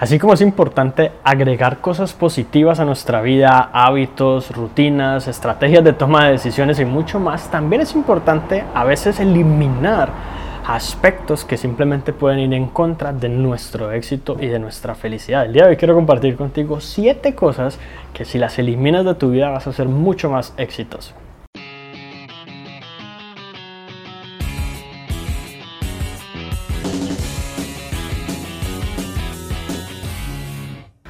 Así como es importante agregar cosas positivas a nuestra vida, hábitos, rutinas, estrategias de toma de decisiones y mucho más, también es importante a veces eliminar aspectos que simplemente pueden ir en contra de nuestro éxito y de nuestra felicidad. El día de hoy quiero compartir contigo siete cosas que si las eliminas de tu vida vas a ser mucho más exitoso.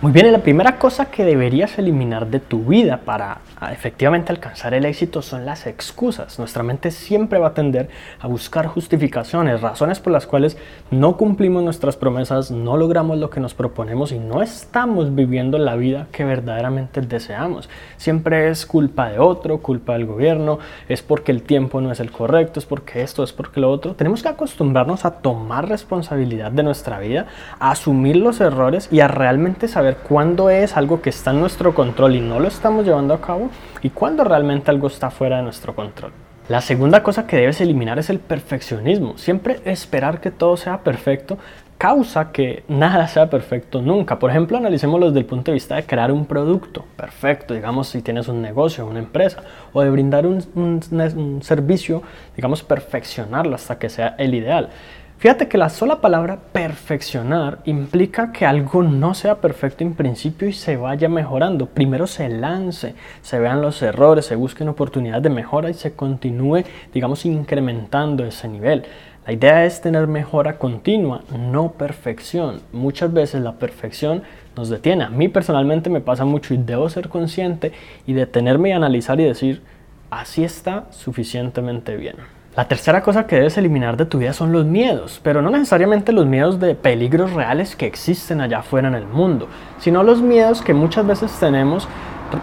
Muy bien, la primera cosa que deberías eliminar de tu vida para efectivamente alcanzar el éxito son las excusas. Nuestra mente siempre va a tender a buscar justificaciones, razones por las cuales no cumplimos nuestras promesas, no logramos lo que nos proponemos y no estamos viviendo la vida que verdaderamente deseamos. Siempre es culpa de otro, culpa del gobierno, es porque el tiempo no es el correcto, es porque esto, es porque lo otro. Tenemos que acostumbrarnos a tomar responsabilidad de nuestra vida, a asumir los errores y a realmente saber cuándo es algo que está en nuestro control y no lo estamos llevando a cabo y cuándo realmente algo está fuera de nuestro control. La segunda cosa que debes eliminar es el perfeccionismo. Siempre esperar que todo sea perfecto causa que nada sea perfecto nunca. Por ejemplo, analicémoslo desde el punto de vista de crear un producto perfecto, digamos si tienes un negocio, una empresa, o de brindar un, un servicio, digamos perfeccionarlo hasta que sea el ideal. Fíjate que la sola palabra perfeccionar implica que algo no sea perfecto en principio y se vaya mejorando. Primero se lance, se vean los errores, se busquen oportunidades de mejora y se continúe, digamos, incrementando ese nivel. La idea es tener mejora continua, no perfección. Muchas veces la perfección nos detiene. A mí personalmente me pasa mucho y debo ser consciente y detenerme y analizar y decir, así está suficientemente bien. La tercera cosa que debes eliminar de tu vida son los miedos, pero no necesariamente los miedos de peligros reales que existen allá afuera en el mundo, sino los miedos que muchas veces tenemos,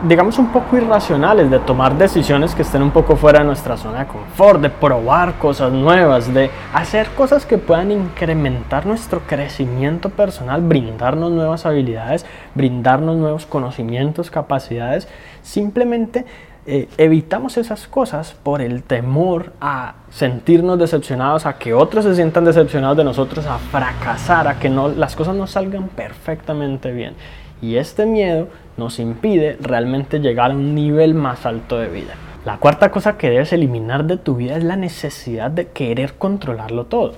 digamos un poco irracionales, de tomar decisiones que estén un poco fuera de nuestra zona de confort, de probar cosas nuevas, de hacer cosas que puedan incrementar nuestro crecimiento personal, brindarnos nuevas habilidades, brindarnos nuevos conocimientos, capacidades, simplemente eh, evitamos esas cosas por el temor a sentirnos decepcionados, a que otros se sientan decepcionados de nosotros, a fracasar, a que las cosas no salgan perfectamente bien. Y este miedo nos impide realmente llegar a un nivel más alto de vida. La cuarta cosa que debes eliminar de tu vida es la necesidad de querer controlarlo todo.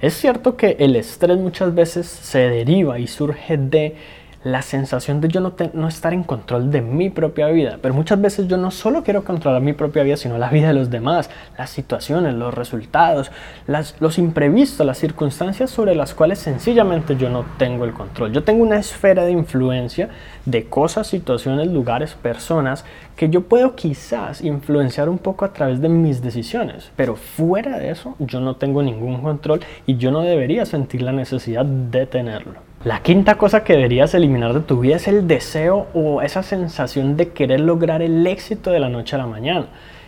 Es cierto que el estrés muchas veces se deriva y surge de la sensación de yo no, no, estar en control de mi propia vida. Pero muchas veces yo no solo quiero controlar mi propia vida, sino la vida de los demás, las situaciones, los resultados, los imprevistos, las circunstancias sobre las cuales sencillamente yo no tengo el control. Yo tengo una esfera de influencia de cosas, situaciones, lugares, personas que yo puedo quizás influenciar un poco a través de mis decisiones. Pero fuera de eso, yo no tengo ningún control y yo no debería sentir la necesidad de tenerlo. La quinta cosa que deberías eliminar de tu vida es el deseo o esa sensación de querer lograr el éxito de la noche a la mañana.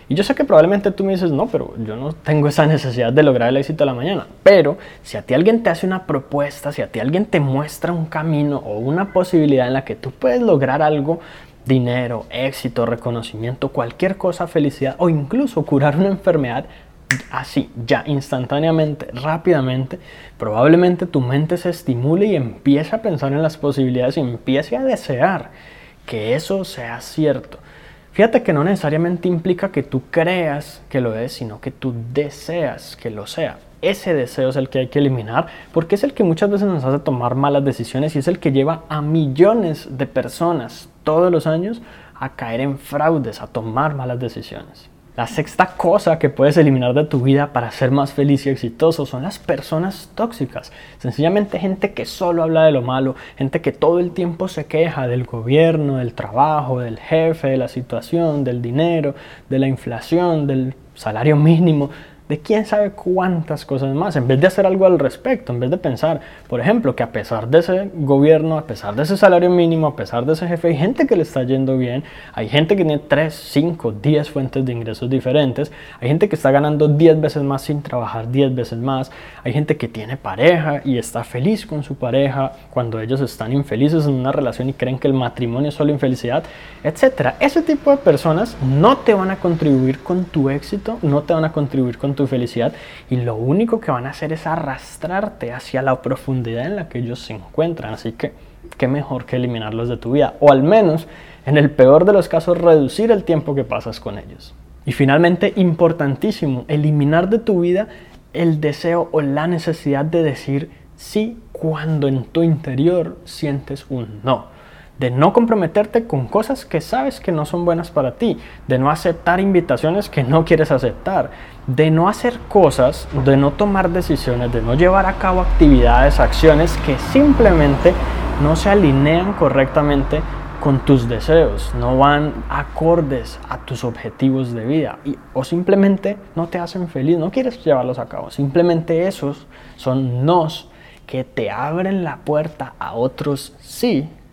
Y yo sé que probablemente tú me dices, no, pero yo no tengo esa necesidad de lograr el éxito de la mañana. Pero si a ti alguien te hace una propuesta, si a ti alguien te muestra un camino o una posibilidad en la que tú puedes lograr algo, dinero, éxito, reconocimiento, cualquier cosa, felicidad o incluso curar una enfermedad, así, ya instantáneamente, rápidamente, probablemente tu mente se estimule y empiece a pensar en las posibilidades y empiece a desear que eso sea cierto. Fíjate que no necesariamente implica que tú creas que lo es, sino que tú deseas que lo sea. Ese deseo es el que hay que eliminar porque es el que muchas veces nos hace tomar malas decisiones y es el que lleva a millones de personas todos los años a caer en fraudes, a tomar malas decisiones. La sexta cosa que puedes eliminar de tu vida para ser más feliz y exitoso son las personas tóxicas. Sencillamente gente que solo habla de lo malo, gente que todo el tiempo se queja del gobierno, del trabajo, del jefe, de la situación, del dinero, de la inflación, del salario mínimo, de quién sabe cuántas cosas más, en vez de hacer algo al respecto, en vez de pensar, por ejemplo, que a pesar de ese gobierno, a pesar de ese salario mínimo, a pesar de ese jefe, hay gente que le está yendo bien, hay gente que tiene 3, 5, 10 fuentes de ingresos diferentes, hay gente que está ganando 10 veces más sin trabajar 10 veces más, hay gente que tiene pareja y está feliz con su pareja cuando ellos están infelices en una relación y creen que el matrimonio es solo infelicidad, etc. Ese tipo de personas no te van a contribuir con tu éxito, no te van a contribuir con felicidad y lo único que van a hacer es arrastrarte hacia la profundidad en la que ellos se encuentran. Así que qué mejor que eliminarlos de tu vida. O al menos, en el peor de los casos, reducir el tiempo que pasas con ellos. Y finalmente, importantísimo, eliminar de tu vida el deseo o la necesidad de decir sí cuando en tu interior sientes un no de no comprometerte con cosas que sabes que no son buenas para ti, de no aceptar invitaciones que no quieres aceptar, de no hacer cosas, de no tomar decisiones, de no llevar a cabo actividades, acciones que simplemente no se alinean correctamente con tus deseos, no van acordes a tus objetivos de vida y, o simplemente no te hacen feliz, no quieres llevarlos a cabo. Simplemente esos son nos que te abren la puerta a otros sí